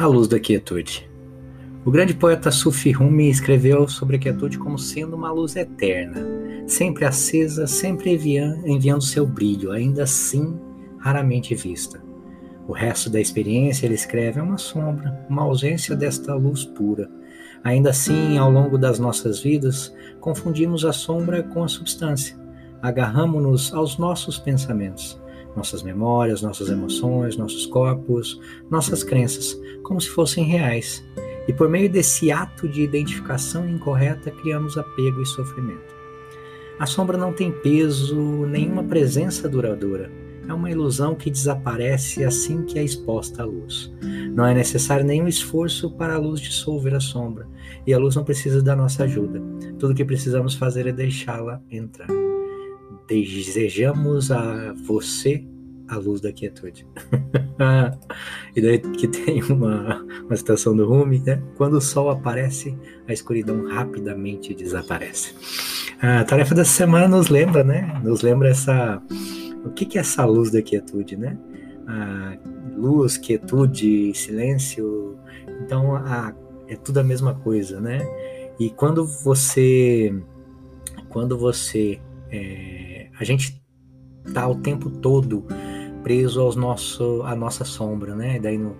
A luz da quietude. O grande poeta Sufi Rumi escreveu sobre a quietude como sendo uma luz eterna, sempre acesa, sempre enviando seu brilho, ainda assim raramente vista. O resto da experiência, ele escreve, é uma sombra, uma ausência desta luz pura. Ainda assim, ao longo das nossas vidas, confundimos a sombra com a substância. Agarramos-nos aos nossos pensamentos nossas memórias, nossas emoções, nossos corpos, nossas crenças, como se fossem reais. E por meio desse ato de identificação incorreta, criamos apego e sofrimento. A sombra não tem peso, nenhuma presença duradoura. É uma ilusão que desaparece assim que é exposta à luz. Não é necessário nenhum esforço para a luz dissolver a sombra, e a luz não precisa da nossa ajuda. Tudo o que precisamos fazer é deixá-la entrar desejamos a você a luz da quietude. e daí que tem uma, uma citação do Rumi, né? Quando o sol aparece, a escuridão rapidamente desaparece. A tarefa dessa semana nos lembra, né? Nos lembra essa. O que, que é essa luz da quietude, né? A luz, quietude, silêncio. Então, a, é tudo a mesma coisa, né? E quando você. Quando você. É, a gente tá o tempo todo preso aos nosso, à nossa sombra, né? Daí no,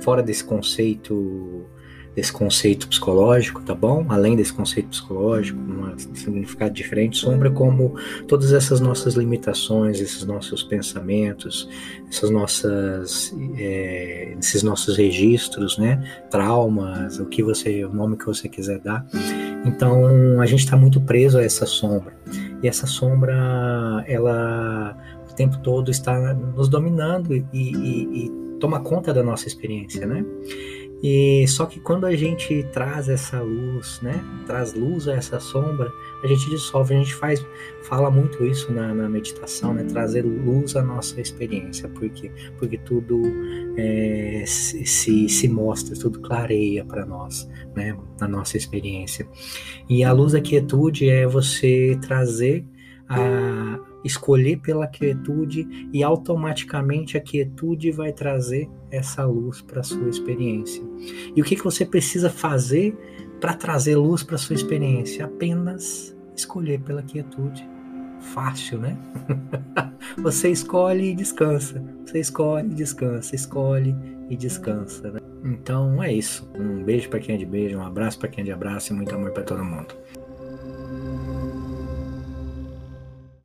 fora desse conceito desse conceito psicológico, tá bom? Além desse conceito psicológico, um significado diferente, sombra como todas essas nossas limitações, esses nossos pensamentos, essas nossas, é, esses nossos registros, né? Traumas, o que você, o nome que você quiser dar. Então a gente está muito preso a essa sombra e essa sombra ela o tempo todo está nos dominando e, e, e toma conta da nossa experiência, né? E só que quando a gente traz essa luz, né, traz luz a essa sombra, a gente dissolve, a gente faz, fala muito isso na, na meditação, né, trazer luz à nossa experiência, porque porque tudo é, se, se, se mostra, tudo clareia para nós, né, na nossa experiência. E a luz da quietude é você trazer a escolher pela quietude e automaticamente a quietude vai trazer essa luz para sua experiência. E o que, que você precisa fazer para trazer luz para sua experiência? Apenas escolher pela quietude. Fácil, né? você escolhe e descansa. Você escolhe e descansa. Escolhe e descansa. Né? Então é isso. Um beijo para quem é de beijo, um abraço para quem é de abraço e muito amor para todo mundo.